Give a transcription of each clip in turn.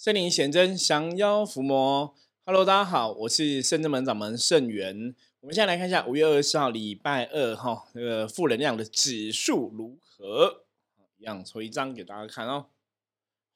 森林显真，降妖伏魔。Hello，大家好，我是圣正门掌门圣元。我们现在来看一下五月二十四号礼拜二哈，那个负能量的指数如何？一样抽一张给大家看哦。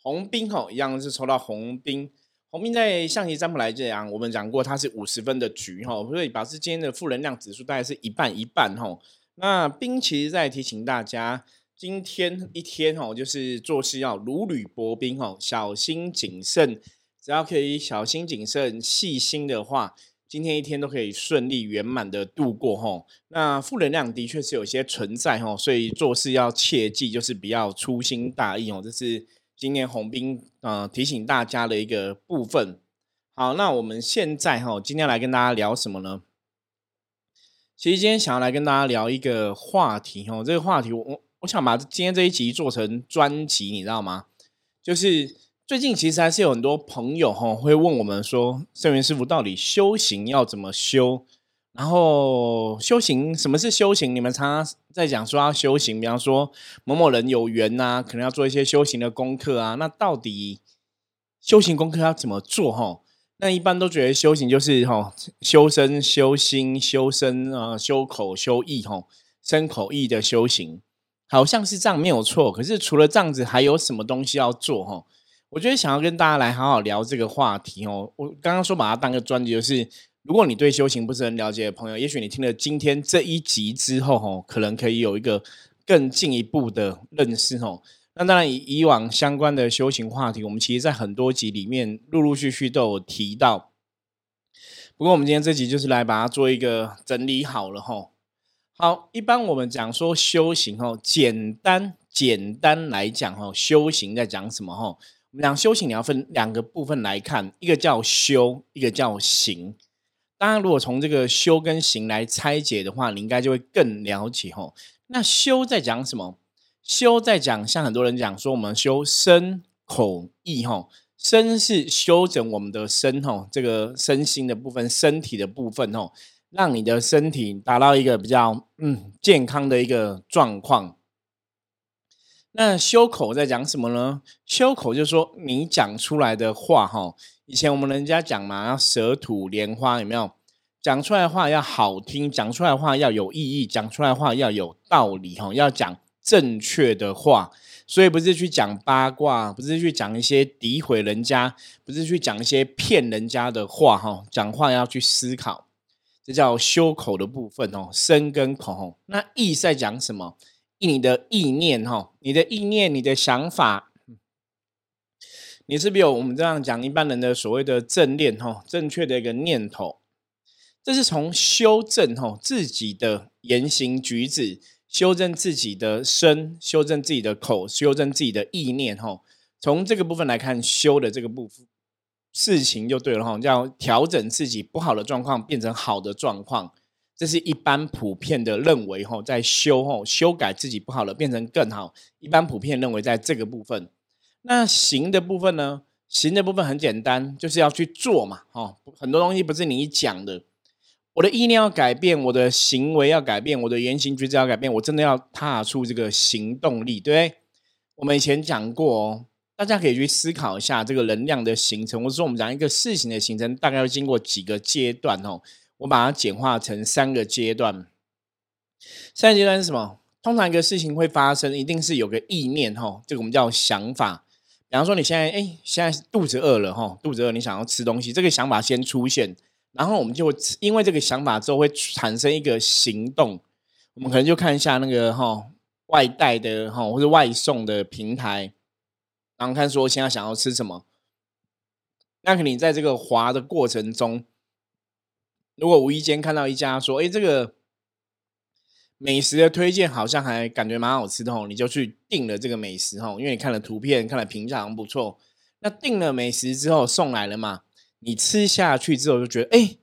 红兵哈，一样是抽到红兵。红兵在象棋占卜来讲，我们讲过它是五十分的局哈，所以表示今天的负能量指数大概是一半一半哈。那兵其实在提醒大家。今天一天哦，就是做事要如履薄冰哦，小心谨慎。只要可以小心谨慎、细心的话，今天一天都可以顺利圆满的度过哦。那负能量的确是有些存在哦，所以做事要切记，就是不要粗心大意哦。这是今天红兵呃提醒大家的一个部分。好，那我们现在哈，今天来跟大家聊什么呢？其实今天想要来跟大家聊一个话题哦，这个话题我。我想把今天这一集做成专辑，你知道吗？就是最近其实还是有很多朋友哈会问我们说，圣元师傅到底修行要怎么修？然后修行什么是修行？你们常常在讲说要修行，比方说某某人有缘呐，可能要做一些修行的功课啊。那到底修行功课要怎么做？哈，那一般都觉得修行就是哈修身、修心、修身啊，修口、修意，哈身口意的修行。好像是这样没有错，可是除了这样子，还有什么东西要做哈？我觉得想要跟大家来好好聊这个话题哦。我刚刚说把它当个专辑，就是如果你对修行不是很了解的朋友，也许你听了今天这一集之后，哈，可能可以有一个更进一步的认识哦。那当然，以以往相关的修行话题，我们其实在很多集里面陆陆续续都有提到。不过我们今天这集就是来把它做一个整理好了哈。好，一般我们讲说修行哦，简单简单来讲哦，修行在讲什么哦？我们讲修行，你要分两个部分来看，一个叫修，一个叫行。当然，如果从这个修跟行来拆解的话，你应该就会更了解哦。那修在讲什么？修在讲，像很多人讲说，我们修身口意哈，身是修整我们的身哦，这个身心的部分，身体的部分哦。让你的身体达到一个比较嗯健康的一个状况。那修口在讲什么呢？修口就是说你讲出来的话哈，以前我们人家讲嘛，要舌吐莲花，有没有？讲出来的话要好听，讲出来的话要有意义，讲出来的话要有道理哈，要讲正确的话。所以不是去讲八卦，不是去讲一些诋毁人家，不是去讲一些骗人家的话哈。讲话要去思考。这叫修口的部分哦，身跟口。那意在讲什么？意你的意念哈，你的意念，你的想法，你是不是有我们这样讲一般人的所谓的正念哈，正确的一个念头？这是从修正哈自己的言行举止，修正自己的身，修正自己的口，修正自己的意念哈。从这个部分来看，修的这个部分。事情就对了哈，叫调整自己不好的状况变成好的状况，这是一般普遍的认为哈，在修哈修改自己不好的变成更好，一般普遍认为在这个部分。那行的部分呢？行的部分很简单，就是要去做嘛哈，很多东西不是你讲的，我的意念要改变，我的行为要改变，我的言行举止要改变，我真的要踏出这个行动力，对不对？我们以前讲过哦。大家可以去思考一下这个能量的形成，或者说我们讲一个事情的形成，大概要经过几个阶段哦。我把它简化成三个阶段。三个阶段是什么？通常一个事情会发生，一定是有个意念哈，这个我们叫想法。比方说你现在哎，现在肚子饿了哈，肚子饿，你想要吃东西，这个想法先出现，然后我们就因为这个想法之后会产生一个行动。我们可能就看一下那个哈外带的哈或者外送的平台。然后看说现在想要吃什么，那可你在这个滑的过程中，如果无意间看到一家说，哎，这个美食的推荐好像还感觉蛮好吃的哦，你就去订了这个美食哦，因为你看了图片，看了评价不错。那订了美食之后送来了嘛，你吃下去之后就觉得，哎，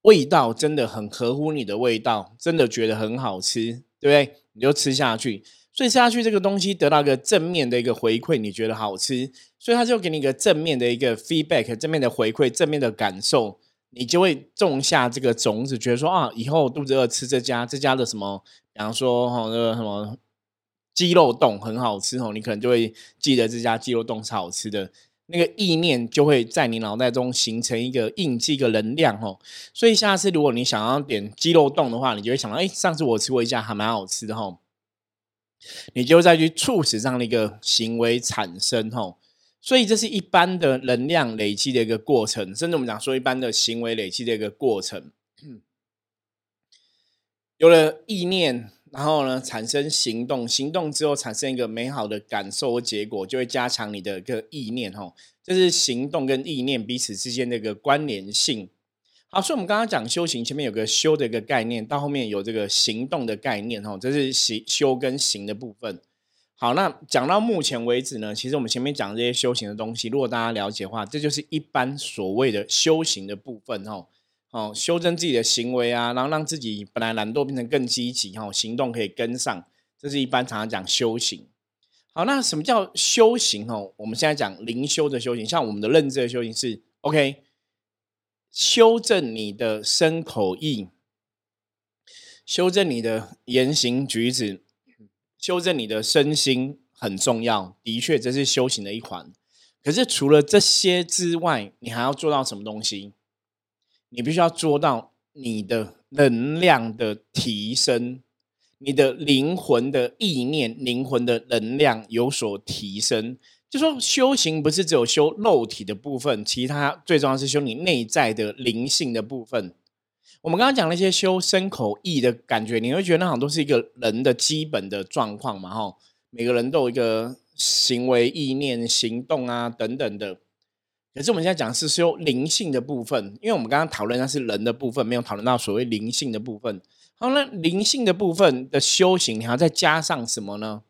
味道真的很合乎你的味道，真的觉得很好吃，对不对？你就吃下去。所以吃下去这个东西得到一个正面的一个回馈，你觉得好吃，所以他就给你一个正面的一个 feedback，正面的回馈，正面的感受，你就会种下这个种子，觉得说啊，以后肚子饿吃这家，这家的什么，比方说哈那个什么鸡肉冻很好吃哦，你可能就会记得这家鸡肉冻是好吃的。那个意念就会在你脑袋中形成一个印记、一个能量哦。所以下次如果你想要点鸡肉冻的话，你就会想到，哎，上次我吃过一家还蛮好吃的哈。你就再去促使这样的一个行为产生吼，所以这是一般的能量累积的一个过程，甚至我们讲说一般的行为累积的一个过程。有了意念，然后呢产生行动，行动之后产生一个美好的感受和结果，就会加强你的一个意念吼，这是行动跟意念彼此之间的一个关联性。好，所以我们刚刚讲修行，前面有个修的一个概念，到后面有这个行动的概念，哈，这是行修跟行的部分。好，那讲到目前为止呢，其实我们前面讲这些修行的东西，如果大家了解的话，这就是一般所谓的修行的部分，哈，哦，修正自己的行为啊，然后让自己本来懒惰变成更积极，哈，行动可以跟上，这是一般常常讲修行。好，那什么叫修行？哦，我们现在讲灵修的修行，像我们的认知的修行是 OK。修正你的身口意，修正你的言行举止，修正你的身心很重要。的确，这是修行的一环。可是除了这些之外，你还要做到什么东西？你必须要做到你的能量的提升，你的灵魂的意念、灵魂的能量有所提升。就说修行不是只有修肉体的部分，其他最重要是修你内在的灵性的部分。我们刚刚讲那些修身口意的感觉，你会觉得那好像都是一个人的基本的状况嘛？哈，每个人都有一个行为、意念、行动啊等等的。可是我们现在讲是修灵性的部分，因为我们刚刚讨论那是人的部分，没有讨论到所谓灵性的部分。好，那灵性的部分的修行，你还要再加上什么呢？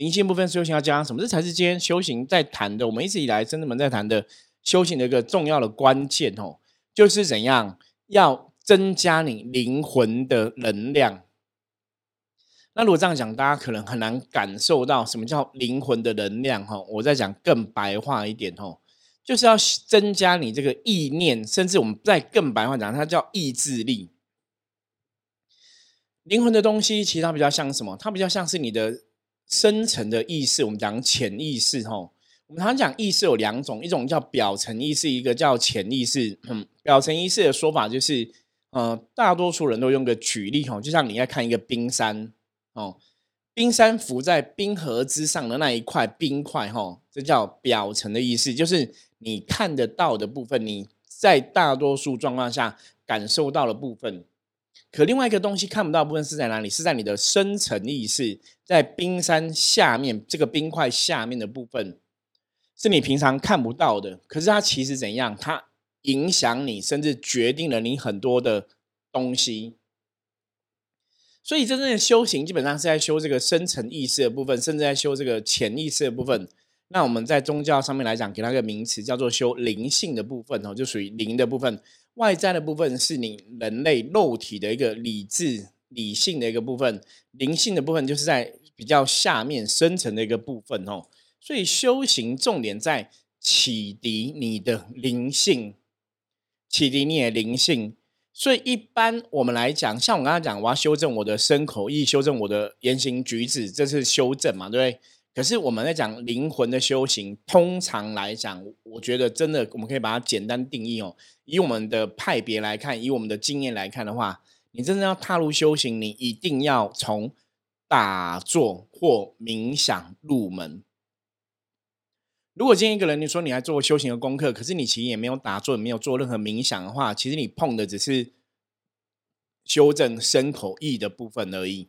灵性部分修行要加上什么？这才是今天修行在谈的。我们一直以来真正们在谈的修行的一个重要的关键哦，就是怎样要增加你灵魂的能量。那如果这样讲，大家可能很难感受到什么叫灵魂的能量哈。我再讲更白话一点哦，就是要增加你这个意念，甚至我们再更白话讲，它叫意志力。灵魂的东西，其实它比较像什么？它比较像是你的。深层的意识，我们讲潜意识吼。我们常常讲意识有两种，一种叫表层意识，一个叫潜意识。嗯，表层意识的说法就是，呃，大多数人都用个举例吼，就像你在看一个冰山哦，冰山浮在冰河之上的那一块冰块吼，这叫表层的意识，就是你看得到的部分，你在大多数状况下感受到的部分。可另外一个东西看不到部分是在哪里？是在你的深层意识，在冰山下面这个冰块下面的部分，是你平常看不到的。可是它其实怎样？它影响你，甚至决定了你很多的东西。所以真正的修行，基本上是在修这个深层意识的部分，甚至在修这个潜意识的部分。那我们在宗教上面来讲，给它个名词叫做修灵性的部分哦，就属于灵的部分。外在的部分是你人类肉体的一个理智、理性的一个部分，灵性的部分就是在比较下面深层的一个部分哦。所以修行重点在启迪你的灵性，启迪你的灵性。所以一般我们来讲，像我刚刚讲，我要修正我的身口意，修正我的言行举止，这是修正嘛，对不对？可是我们在讲灵魂的修行，通常来讲，我觉得真的我们可以把它简单定义哦。以我们的派别来看，以我们的经验来看的话，你真正要踏入修行，你一定要从打坐或冥想入门。如果今天一个人你说你还做修行的功课，可是你其实也没有打坐，没有做任何冥想的话，其实你碰的只是修正身口意的部分而已。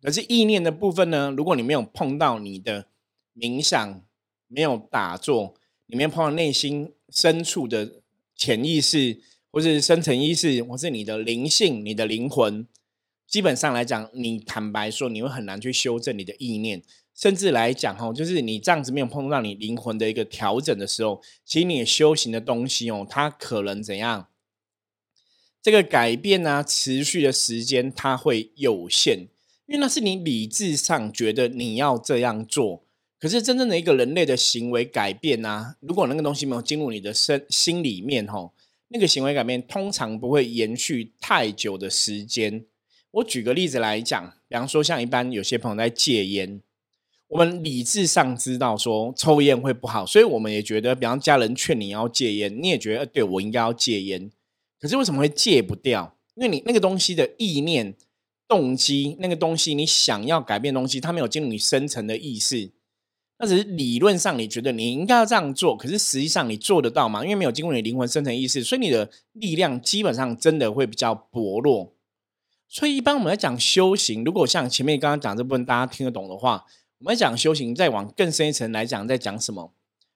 可是意念的部分呢？如果你没有碰到你的冥想，没有打坐，你没有碰到内心深处的潜意识，或是深层意识，或是你的灵性、你的灵魂，基本上来讲，你坦白说，你会很难去修正你的意念。甚至来讲，哈，就是你这样子没有碰到你灵魂的一个调整的时候，其实你修行的东西哦，它可能怎样？这个改变呢，持续的时间它会有限。因为那是你理智上觉得你要这样做，可是真正的一个人类的行为改变啊，如果那个东西没有进入你的身心里面吼，那个行为改变通常不会延续太久的时间。我举个例子来讲，比方说像一般有些朋友在戒烟，我们理智上知道说抽烟会不好，所以我们也觉得，比方家人劝你要戒烟，你也觉得对我应该要戒烟。可是为什么会戒不掉？因为你那个东西的意念、动机，那个东西你想要改变东西，它没有进入你深层的意识。那只是理论上你觉得你应该要这样做，可是实际上你做得到吗？因为没有经过你灵魂深层意识，所以你的力量基本上真的会比较薄弱。所以一般我们在讲修行，如果像前面刚刚讲这部分大家听得懂的话。我们讲修行，再往更深一层来讲，在讲什么？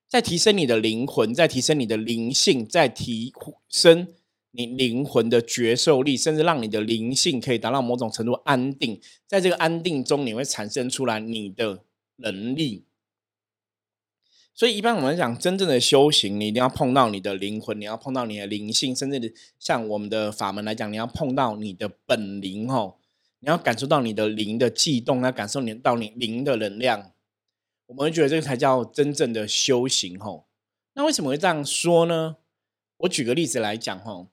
在提升你的灵魂，在提升你的灵性，在提升你灵魂的觉受力，甚至让你的灵性可以达到某种程度安定。在这个安定中，你会产生出来你的能力。所以，一般我们讲真正的修行，你一定要碰到你的灵魂，你要碰到你的灵性，甚至像我们的法门来讲，你要碰到你的本灵哦。你要感受到你的灵的悸动，要感受你到你灵的能量，我们会觉得这个才叫真正的修行吼。那为什么会这样说呢？我举个例子来讲吼，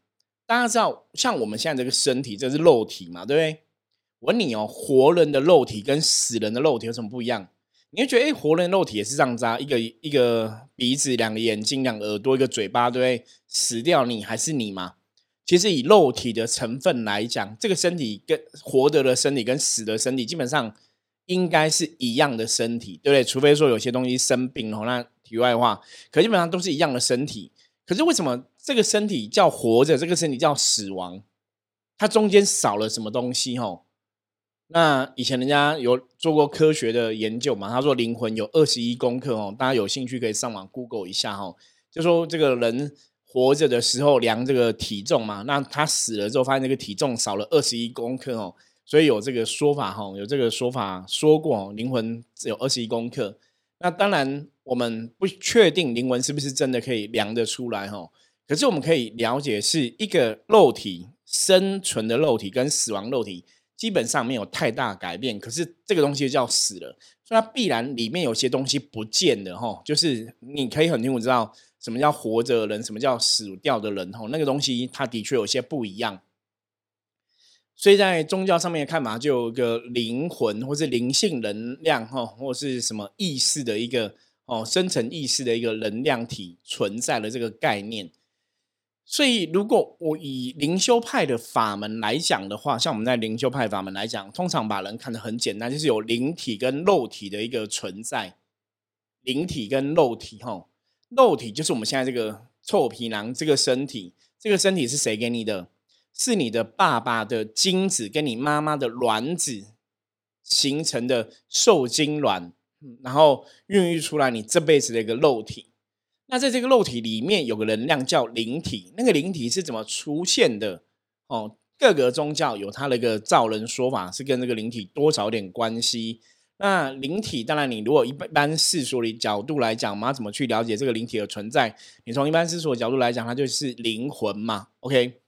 大家知道，像我们现在这个身体，这是肉体嘛，对不对？我问你哦，活人的肉体跟死人的肉体有什么不一样？你会觉得，哎，活人肉体也是这样子啊，一个一个鼻子，两个眼睛，两个耳朵，一个嘴巴，对不对？死掉你还是你嘛？其实以肉体的成分来讲，这个身体跟活着的身体跟死的身体基本上应该是一样的身体，对不对？除非说有些东西生病哦，那题外话，可基本上都是一样的身体。可是为什么这个身体叫活着，这个身体叫死亡？它中间少了什么东西？吼，那以前人家有做过科学的研究嘛？他说灵魂有二十一公克哦，大家有兴趣可以上网 Google 一下哈，就说这个人。活着的时候量这个体重嘛，那他死了之后发现这个体重少了二十一公克哦，所以有这个说法哈，有这个说法说过灵魂只有二十一公克。那当然我们不确定灵魂是不是真的可以量得出来哈，可是我们可以了解是一个肉体生存的肉体跟死亡肉体基本上没有太大改变，可是这个东西就叫死了，所以它必然里面有些东西不见的哈，就是你可以很清楚知道。什么叫活着的人？什么叫死掉的人？哈，那个东西它的确有些不一样。所以在宗教上面看嘛，就有一个灵魂，或是灵性能量，哈，或是什么意识的一个哦，深层意识的一个能量体存在的这个概念。所以，如果我以灵修派的法门来讲的话，像我们在灵修派法门来讲，通常把人看得很简单，就是有灵体跟肉体的一个存在，灵体跟肉体，哈。肉体就是我们现在这个臭皮囊，这个身体，这个身体是谁给你的？是你的爸爸的精子跟你妈妈的卵子形成的受精卵，然后孕育出来你这辈子的一个肉体。那在这个肉体里面有个能量叫灵体，那个灵体是怎么出现的？哦，各个宗教有它的一个造人说法，是跟这个灵体多少点关系。那灵体，当然，你如果一般世俗的角度来讲，我们要怎么去了解这个灵体的存在？你从一般世俗的角度来讲，它就是灵魂嘛。OK，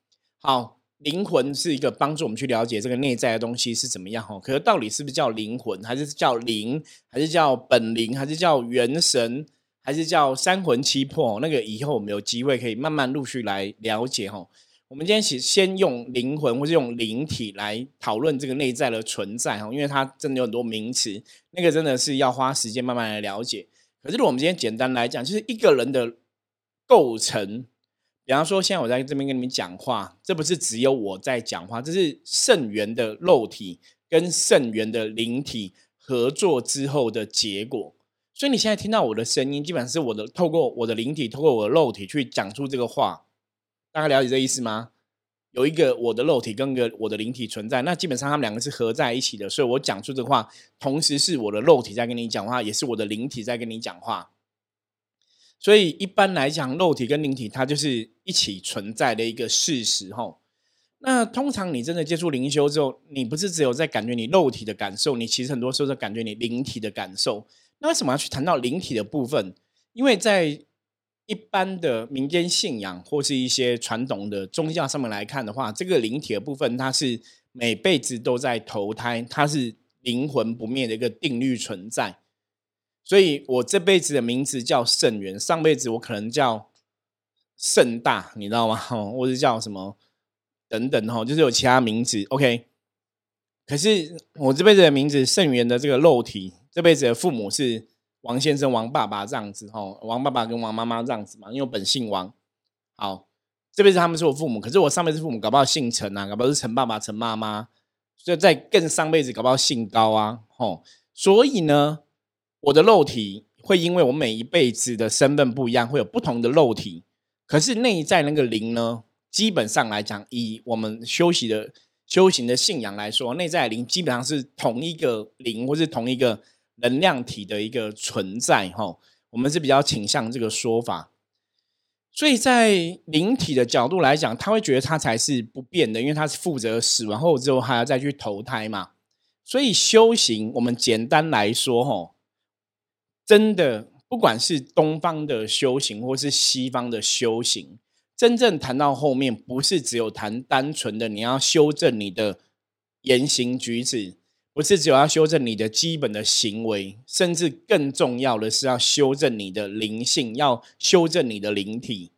好，灵魂是一个帮助我们去了解这个内在的东西是怎么样。哈，可是到底是不是叫灵魂，还是叫灵，还是叫本灵，还是叫元神，还是叫三魂七魄？那个以后我们有机会可以慢慢陆续来了解。哈。我们今天先先用灵魂或是用灵体来讨论这个内在的存在哈，因为它真的有很多名词，那个真的是要花时间慢慢来了解。可是如果我们今天简单来讲，就是一个人的构成，比方说现在我在这边跟你们讲话，这不是只有我在讲话，这是圣元的肉体跟圣元的灵体合作之后的结果。所以你现在听到我的声音，基本上是我的透过我的灵体，透过我的肉体去讲出这个话。大家了解这意思吗？有一个我的肉体跟个我的灵体存在，那基本上他们两个是合在一起的，所以我讲出这话，同时是我的肉体在跟你讲话，也是我的灵体在跟你讲话。所以一般来讲，肉体跟灵体它就是一起存在的一个事实。哈，那通常你真的接触灵修之后，你不是只有在感觉你肉体的感受，你其实很多时候在感觉你灵体的感受。那为什么要去谈到灵体的部分？因为在一般的民间信仰或是一些传统的宗教上面来看的话，这个灵体的部分，它是每辈子都在投胎，它是灵魂不灭的一个定律存在。所以我这辈子的名字叫圣元，上辈子我可能叫盛大，你知道吗？或者叫什么等等哈，就是有其他名字。OK，可是我这辈子的名字圣元的这个肉体这辈子的父母是王先生、王爸爸这样子吼，王爸爸跟王妈妈这样子嘛，因为我本姓王。好，这辈子他们是我父母，可是我上辈子父母搞不好姓陈啊，搞不好是陈爸爸、陈妈妈，所以在更上辈子搞不好姓高啊，吼。所以呢，我的肉体会因为我每一辈子的身份不一样，会有不同的肉体。可是内在那个灵呢，基本上来讲，以我们修习的。修行的信仰来说，内在灵基本上是同一个灵，或是同一个能量体的一个存在。哈，我们是比较倾向这个说法。所以在灵体的角度来讲，他会觉得他才是不变的，因为他是负责死亡后之后还要再去投胎嘛。所以修行，我们简单来说，哈，真的不管是东方的修行，或是西方的修行。真正谈到后面，不是只有谈单纯的你要修正你的言行举止，不是只有要修正你的基本的行为，甚至更重要的是要修正你的灵性，要修正你的灵体。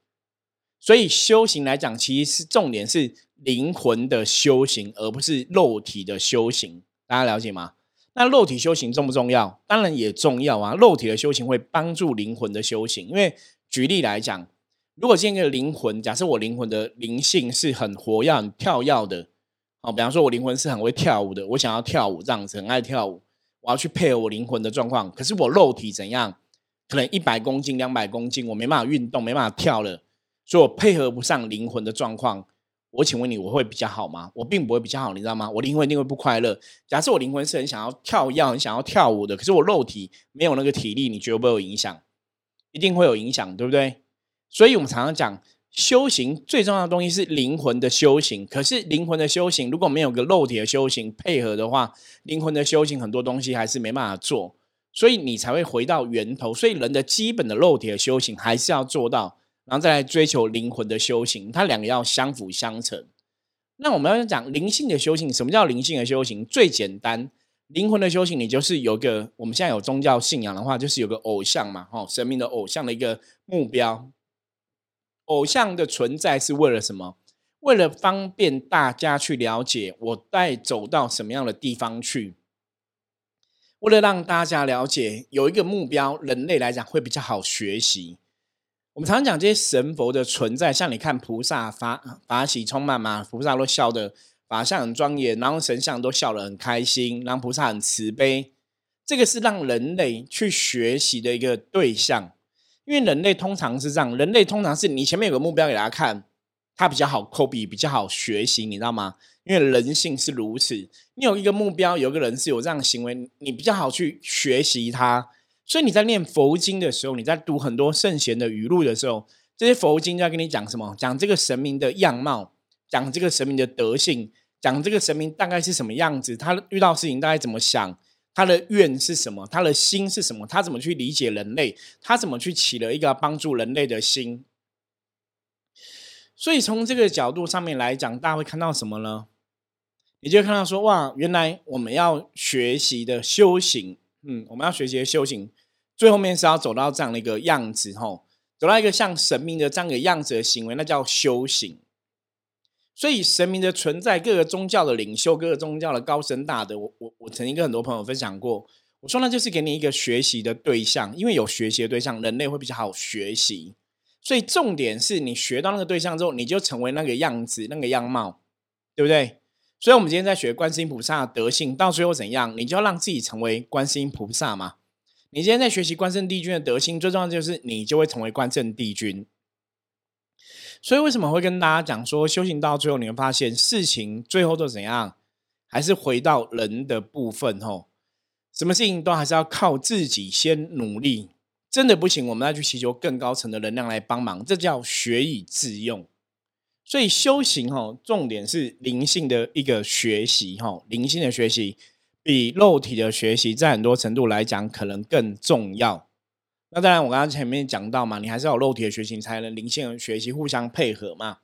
所以修行来讲，其实是重点是灵魂的修行，而不是肉体的修行。大家了解吗？那肉体修行重不重要？当然也重要啊！肉体的修行会帮助灵魂的修行，因为举例来讲。如果今天的灵魂，假设我灵魂的灵性是很活跃、很跳跃的，哦，比方说我灵魂是很会跳舞的，我想要跳舞这样子，很爱跳舞，我要去配合我灵魂的状况。可是我肉体怎样？可能一百公斤、两百公斤，我没办法运动，没办法跳了，所以我配合不上灵魂的状况。我请问你，我会比较好吗？我并不会比较好，你知道吗？我灵魂一定会不快乐。假设我灵魂是很想要跳跃、很想要跳舞的，可是我肉体没有那个体力，你觉得不会有影响？一定会有影响，对不对？所以，我们常常讲修行最重要的东西是灵魂的修行。可是，灵魂的修行如果没有个肉体的修行配合的话，灵魂的修行很多东西还是没办法做。所以，你才会回到源头。所以，人的基本的肉体的修行还是要做到，然后再来追求灵魂的修行，它两个要相辅相成。那我们要讲灵性的修行，什么叫灵性的修行？最简单，灵魂的修行，你就是有个我们现在有宗教信仰的话，就是有个偶像嘛，哦，神明的偶像的一个目标。偶像的存在是为了什么？为了方便大家去了解我带走到什么样的地方去。为了让大家了解有一个目标，人类来讲会比较好学习。我们常常讲这些神佛的存在，像你看菩萨法法喜充满嘛，菩萨都笑的法相很庄严，然后神像都笑得很开心，然后菩萨很慈悲。这个是让人类去学习的一个对象。因为人类通常是这样，人类通常是你前面有个目标给大家看，它比较好抠笔，比较好学习，你知道吗？因为人性是如此，你有一个目标，有个人是有这样的行为，你比较好去学习他。所以你在念佛经的时候，你在读很多圣贤的语录的时候，这些佛经在跟你讲什么？讲这个神明的样貌，讲这个神明的德性，讲这个神明大概是什么样子，他遇到事情大概怎么想。他的愿是什么？他的心是什么？他怎么去理解人类？他怎么去起了一个帮助人类的心？所以从这个角度上面来讲，大家会看到什么呢？你就看到说，哇，原来我们要学习的修行，嗯，我们要学习修行，最后面是要走到这样的一个样子，吼，走到一个像神明的这样的样子的行为，那叫修行。所以神明的存在，各个宗教的领袖，各个宗教的高深大德，我我我曾经跟很多朋友分享过，我说那就是给你一个学习的对象，因为有学习的对象，人类会比较好学习。所以重点是你学到那个对象之后，你就成为那个样子，那个样貌，对不对？所以，我们今天在学观世音菩萨的德性，到最后怎样？你就要让自己成为观世音菩萨嘛。你今天在学习关圣帝君的德性，最重要就是你就会成为关圣帝君。所以为什么会跟大家讲说，修行到最后，你会发现事情最后都怎样，还是回到人的部分吼。什么事情都还是要靠自己先努力，真的不行，我们要去祈求更高层的能量来帮忙，这叫学以致用。所以修行吼，重点是灵性的一个学习吼，灵性的学习比肉体的学习，在很多程度来讲，可能更重要。那当然，我刚刚前面讲到嘛，你还是要有肉体的学习，才能灵性的学习互相配合嘛。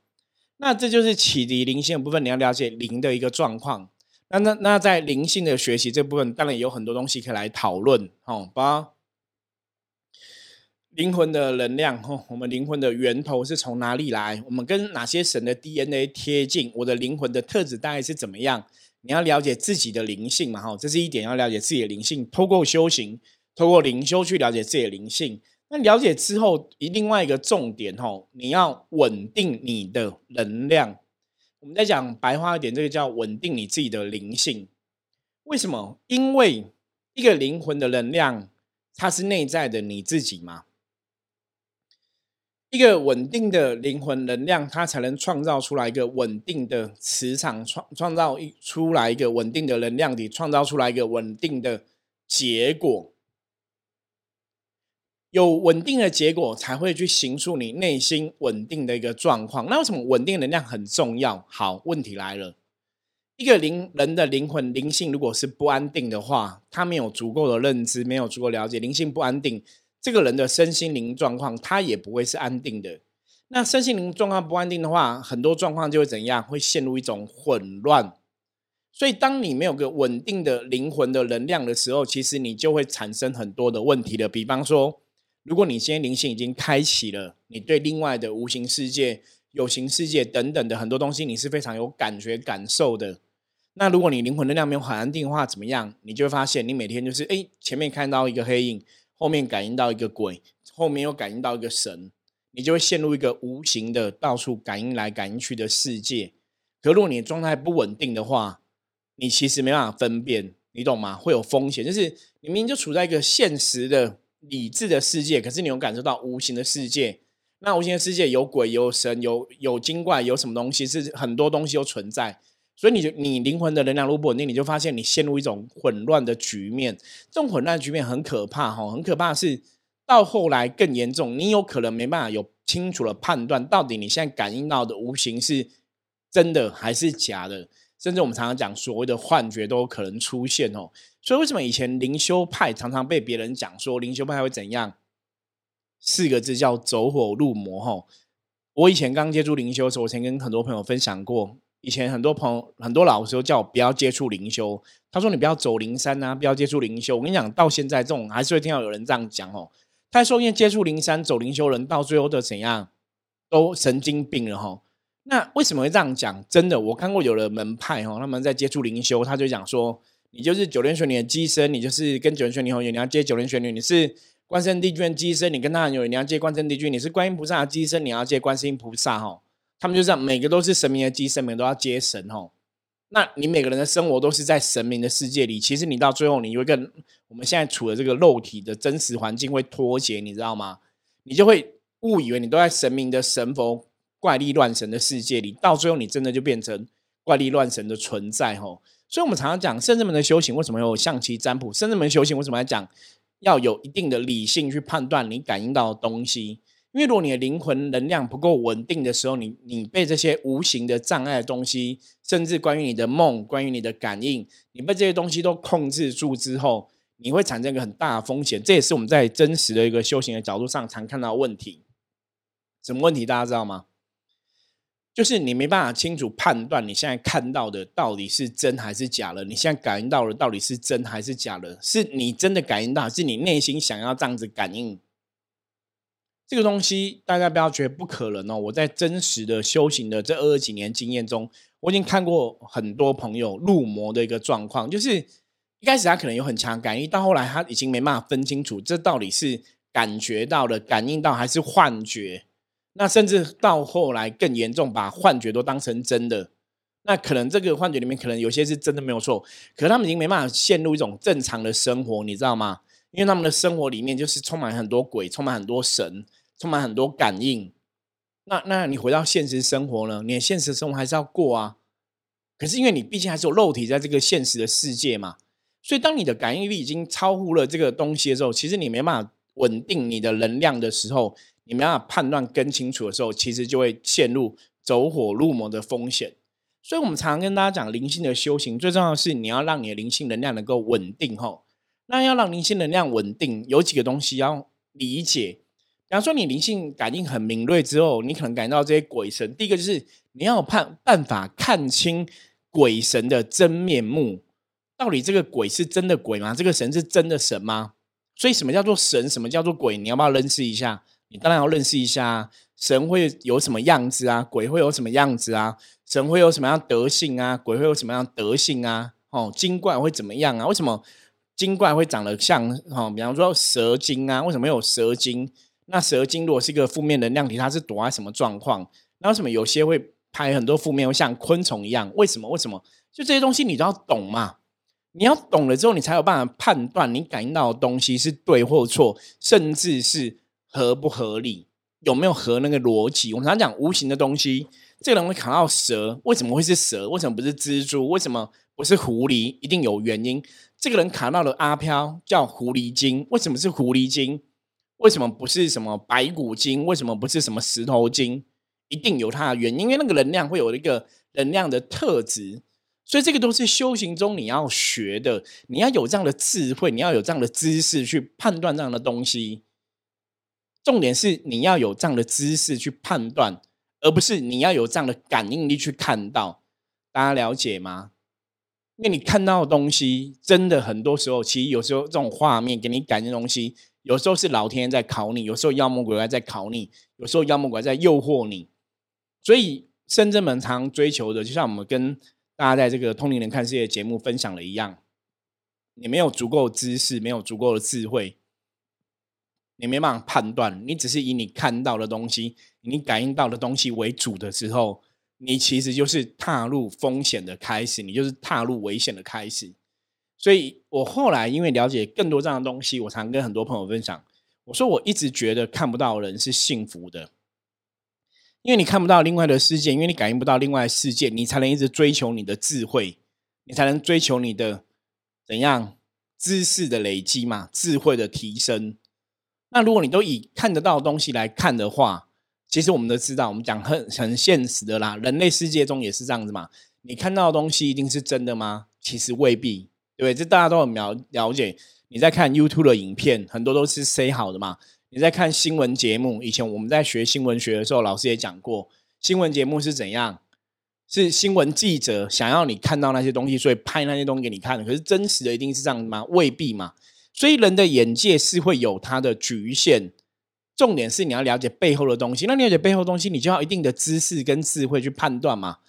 那这就是启迪灵性的部分，你要了解灵的一个状况。那那那在灵性的学习这部分，当然有很多东西可以来讨论哦，包括灵魂的能量哦，我们灵魂的源头是从哪里来？我们跟哪些神的 DNA 贴近？我的灵魂的特质大概是怎么样？你要了解自己的灵性嘛，哈，这是一点，要了解自己的灵性，透过修行，透过灵修去了解自己的灵性。那了解之后，一另外一个重点，哈，你要稳定你的能量。我们在讲白话一点，这个叫稳定你自己的灵性。为什么？因为一个灵魂的能量，它是内在的你自己嘛。一个稳定的灵魂能量，它才能创造出来一个稳定的磁场，创创造一出来一个稳定的能量体，创造出来一个稳定的结果。有稳定的结果，才会去形塑你内心稳定的一个状况。那为什么稳定能量很重要？好，问题来了，一个灵人的灵魂灵性如果是不安定的话，他没有足够的认知，没有足够了解，灵性不安定。这个人的身心灵状况，他也不会是安定的。那身心灵状况不安定的话，很多状况就会怎样？会陷入一种混乱。所以，当你没有个稳定的灵魂的能量的时候，其实你就会产生很多的问题的。比方说，如果你今天灵性已经开启了，你对另外的无形世界、有形世界等等的很多东西，你是非常有感觉、感受的。那如果你灵魂能量没有很安定的话，怎么样？你就会发现，你每天就是哎，前面看到一个黑影。后面感应到一个鬼，后面又感应到一个神，你就会陷入一个无形的到处感应来感应去的世界。可如果你的状态不稳定的话，你其实没办法分辨，你懂吗？会有风险，就是你明明就处在一个现实的理智的世界，可是你有感受到无形的世界。那无形的世界有鬼、有神、有有精怪、有什么东西，是很多东西都存在。所以你就你灵魂的能量如果不稳定，你就发现你陷入一种混乱的局面。这种混乱局面很可怕哈，很可怕是到后来更严重，你有可能没办法有清楚的判断，到底你现在感应到的无形是真的还是假的，甚至我们常常讲所谓的幻觉都有可能出现哦。所以为什么以前灵修派常常被别人讲说灵修派会怎样？四个字叫走火入魔哈。我以前刚接触灵修的时候，我曾跟很多朋友分享过。以前很多朋友、很多老师都叫我不要接触灵修，他说你不要走灵山啊，不要接触灵修。我跟你讲，到现在这种还是会听到有人这样讲哦。他说因为接触灵山、走灵修人，到最后都怎样都神经病了哈。那为什么会这样讲？真的，我看过有的门派哈，他们在接触灵修，他就讲说，你就是九莲玄女的机身，你就是跟九莲玄女好友，你要接九莲玄女；你是观世帝君的机身，你跟他很有缘，你要接观世帝君；你是观音菩萨的机身，你要接观世音菩萨哈。他们就这样，每个都是神明的机，神明都要接神哦。那你每个人的生活都是在神明的世界里，其实你到最后，你会跟我们现在处的这个肉体的真实环境会脱节，你知道吗？你就会误以为你都在神明的神佛怪力乱神的世界里，到最后你真的就变成怪力乱神的存在哦。所以，我们常常讲圣人们的修行为什么有象棋占卜？圣人们修行为什么要讲要有一定的理性去判断你感应到的东西？因为如果你的灵魂能量不够稳定的时候，你你被这些无形的障碍的东西，甚至关于你的梦、关于你的感应，你被这些东西都控制住之后，你会产生一个很大的风险。这也是我们在真实的一个修行的角度上常看到问题。什么问题？大家知道吗？就是你没办法清楚判断你现在看到的到底是真还是假了。你现在感应到的到底是真还是假了？是你真的感应到，是你内心想要这样子感应？这个东西大家不要觉得不可能哦！我在真实的修行的这二十几年经验中，我已经看过很多朋友入魔的一个状况，就是一开始他可能有很强感应，到后来他已经没办法分清楚这到底是感觉到了、感应到还是幻觉。那甚至到后来更严重，把幻觉都当成真的。那可能这个幻觉里面可能有些是真的没有错，可是他们已经没办法陷入一种正常的生活，你知道吗？因为他们的生活里面就是充满很多鬼，充满很多神。充满很多感应，那那你回到现实生活呢？你的现实生活还是要过啊。可是因为你毕竟还是有肉体在这个现实的世界嘛，所以当你的感应力已经超乎了这个东西的时候，其实你没办法稳定你的能量的时候，你没办法判断更清楚的时候，其实就会陷入走火入魔的风险。所以我们常常跟大家讲，灵性的修行最重要的是你要让你的灵性能量能够稳定。吼，那要让灵性能量稳定，有几个东西要理解。比方说，你灵性感应很敏锐之后，你可能感到这些鬼神。第一个就是你要判办法看清鬼神的真面目，到底这个鬼是真的鬼吗？这个神是真的神吗？所以，什么叫做神？什么叫做鬼？你要不要认识一下？你当然要认识一下。神会有什么样子啊？鬼会有什么样子啊？神会有什么样德性啊？鬼会有什么样德性啊？哦，精怪会怎么样啊？为什么精怪会长得像哦？比方说蛇精啊？为什么有蛇精？那蛇精如果是一个负面能量体，它是躲在什么状况？那为什么有些会拍很多负面，会像昆虫一样？为什么？为什么？就这些东西你都要懂嘛？你要懂了之后，你才有办法判断你感应到的东西是对或错，甚至是合不合理，有没有合那个逻辑。我们常讲无形的东西，这个人会卡到蛇，为什么会是蛇？为什么不是蜘蛛？为什么不是狐狸？一定有原因。这个人卡到了阿飘，叫狐狸精，为什么是狐狸精？为什么不是什么白骨精？为什么不是什么石头精？一定有它的原因，因为那个能量会有一个能量的特质。所以这个都是修行中你要学的，你要有这样的智慧，你要有这样的知识去判断这样的东西。重点是你要有这样的知识去判断，而不是你要有这样的感应力去看到。大家了解吗？因为你看到的东西，真的很多时候，其实有时候这种画面给你感应东西，有时候是老天在考你，有时候妖魔鬼怪在考你，有时候妖魔鬼怪在诱惑你。所以深圳门常追求的，就像我们跟。大家在这个通灵人看世界节目分享的一样，你没有足够知识，没有足够的智慧，你没办法判断。你只是以你看到的东西、你感应到的东西为主的时候，你其实就是踏入风险的开始，你就是踏入危险的开始。所以我后来因为了解更多这样的东西，我常跟很多朋友分享，我说我一直觉得看不到人是幸福的。因为你看不到另外的世界，因为你感应不到另外的世界，你才能一直追求你的智慧，你才能追求你的怎样知识的累积嘛，智慧的提升。那如果你都以看得到的东西来看的话，其实我们都知道，我们讲很很现实的啦，人类世界中也是这样子嘛。你看到的东西一定是真的吗？其实未必，对不对？这大家都很了了解。你在看 YouTube 的影片，很多都是 say 好的嘛。你在看新闻节目？以前我们在学新闻学的时候，老师也讲过，新闻节目是怎样？是新闻记者想要你看到那些东西，所以拍那些东西给你看。可是真实的一定是这样吗？未必嘛。所以人的眼界是会有它的局限。重点是你要了解背后的东西。那了解背后东西，你就要一定的知识跟智慧去判断嘛。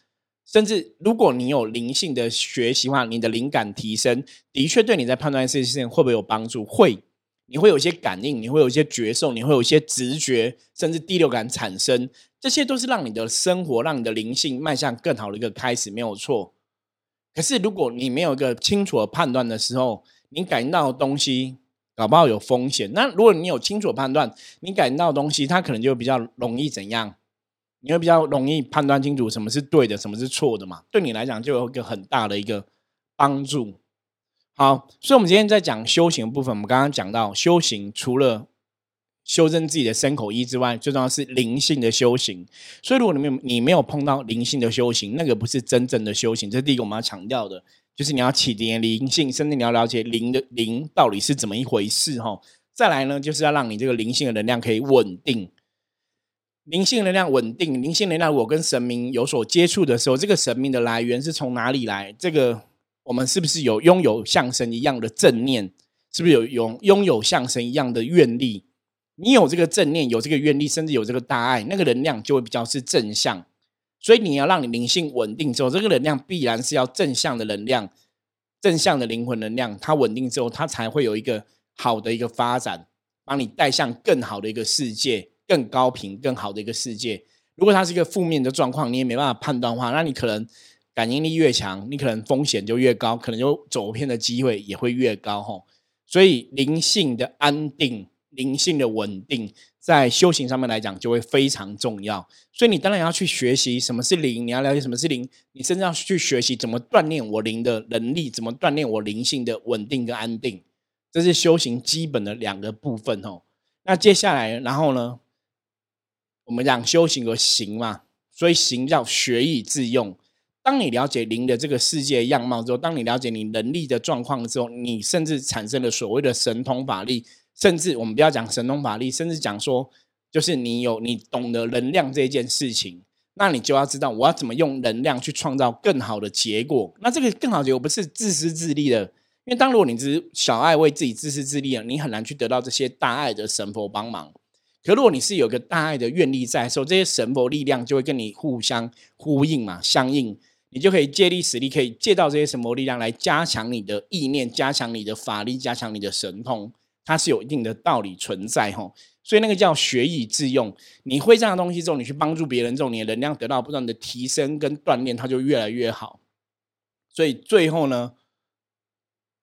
甚至如果你有灵性的学习话，你的灵感提升，的确对你在判断这件事情会不会有帮助？会。你会有一些感应，你会有一些觉受，你会有一些直觉，甚至第六感产生，这些都是让你的生活、让你的灵性迈向更好的一个开始，没有错。可是如果你没有一个清楚的判断的时候，你感应到的东西搞不好有风险。那如果你有清楚判断，你感应到的东西，它可能就比较容易怎样？你会比较容易判断清楚什么是对的，什么是错的嘛？对你来讲，就有一个很大的一个帮助。好，所以，我们今天在讲修行的部分。我们刚刚讲到，修行除了修正自己的身口意之外，最重要是灵性的修行。所以，如果你没有你没有碰到灵性的修行，那个不是真正的修行。这是第一个我们要强调的，就是你要启迪灵性，甚至你要了解灵的灵到底是怎么一回事。哈，再来呢，就是要让你这个灵性的能量可以稳定。灵性能量稳定，灵性能量我跟神明有所接触的时候，这个神明的来源是从哪里来？这个。我们是不是有拥有像神一样的正念？是不是有拥拥有像神一样的愿力？你有这个正念，有这个愿力，甚至有这个大爱，那个能量就会比较是正向。所以你要让你灵性稳定之后，这个能量必然是要正向的能量，正向的灵魂能量。它稳定之后，它才会有一个好的一个发展，帮你带向更好的一个世界，更高频、更好的一个世界。如果它是一个负面的状况，你也没办法判断的话，那你可能。感应力越强，你可能风险就越高，可能就走偏的机会也会越高吼。所以灵性的安定、灵性的稳定，在修行上面来讲就会非常重要。所以你当然要去学习什么是灵，你要了解什么是灵，你甚至要去学习怎么锻炼我灵的能力，怎么锻炼我灵性的稳定跟安定。这是修行基本的两个部分哦。那接下来，然后呢，我们讲修行和行嘛，所以行叫学以致用。当你了解灵的这个世界样貌之后，当你了解你能力的状况之后，你甚至产生了所谓的神通法力，甚至我们不要讲神通法力，甚至讲说，就是你有你懂得能量这件事情，那你就要知道我要怎么用能量去创造更好的结果。那这个更好的结果不是自私自利的，因为当如果你只是小爱为自己自私自利了，你很难去得到这些大爱的神佛帮忙。可如果你是有个大爱的愿力在的时候，这些神佛力量就会跟你互相呼应嘛，相应，你就可以借力使力，可以借到这些神佛力量来加强你的意念，加强你的法力，加强你的神通，它是有一定的道理存在吼。所以那个叫学以致用，你会这样的东西之后，你去帮助别人之后，你的能量得到不断的提升跟锻炼，它就越来越好。所以最后呢？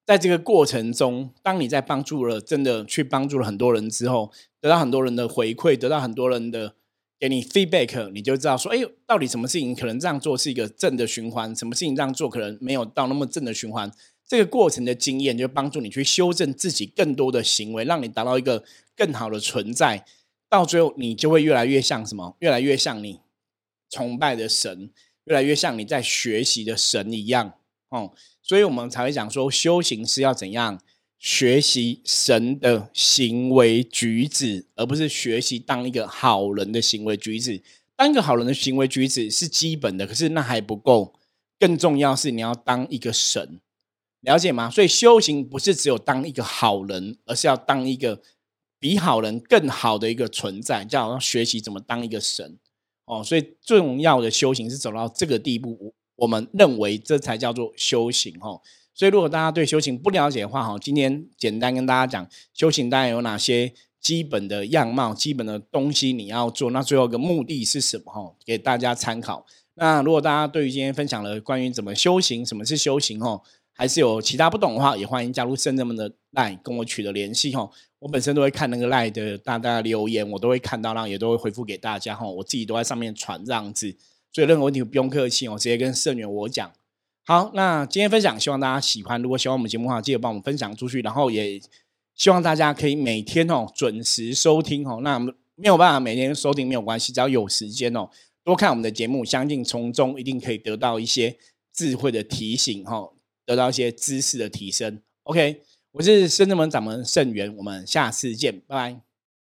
在这个过程中，当你在帮助了真的去帮助了很多人之后，得到很多人的回馈，得到很多人的给你 feedback，你就知道说，哎，到底什么事情可能这样做是一个正的循环，什么事情这样做可能没有到那么正的循环。这个过程的经验就帮助你去修正自己更多的行为，让你达到一个更好的存在。到最后，你就会越来越像什么？越来越像你崇拜的神，越来越像你在学习的神一样，哦。所以我们才会讲说，修行是要怎样学习神的行为举止，而不是学习当一个好人的行为举止。当一个好人的行为举止是基本的，可是那还不够，更重要是你要当一个神，了解吗？所以修行不是只有当一个好人，而是要当一个比好人更好的一个存在，叫学习怎么当一个神哦。所以重要的修行是走到这个地步。我们认为这才叫做修行哦。所以如果大家对修行不了解的话哈，今天简单跟大家讲修行大概有哪些基本的样貌、基本的东西你要做，那最后一个目的是什么哈？给大家参考。那如果大家对于今天分享了关于怎么修行、什么是修行哦，还是有其他不懂的话，也欢迎加入圣人们的 line 跟我取得联系哈。我本身都会看那个 line 的大家留言，我都会看到，然后也都会回复给大家哈。我自己都在上面传这样子。所以任何问题不用客气哦，直接跟盛远我讲。好，那今天分享希望大家喜欢。如果喜欢我们节目的话，记得帮我们分享出去。然后也希望大家可以每天哦准时收听哦。那没有办法每天收听没有关系，只要有时间哦，多看我们的节目，相信从中一定可以得到一些智慧的提醒哈，得到一些知识的提升。OK，我是深圳门掌门盛元，我们下次见，拜拜。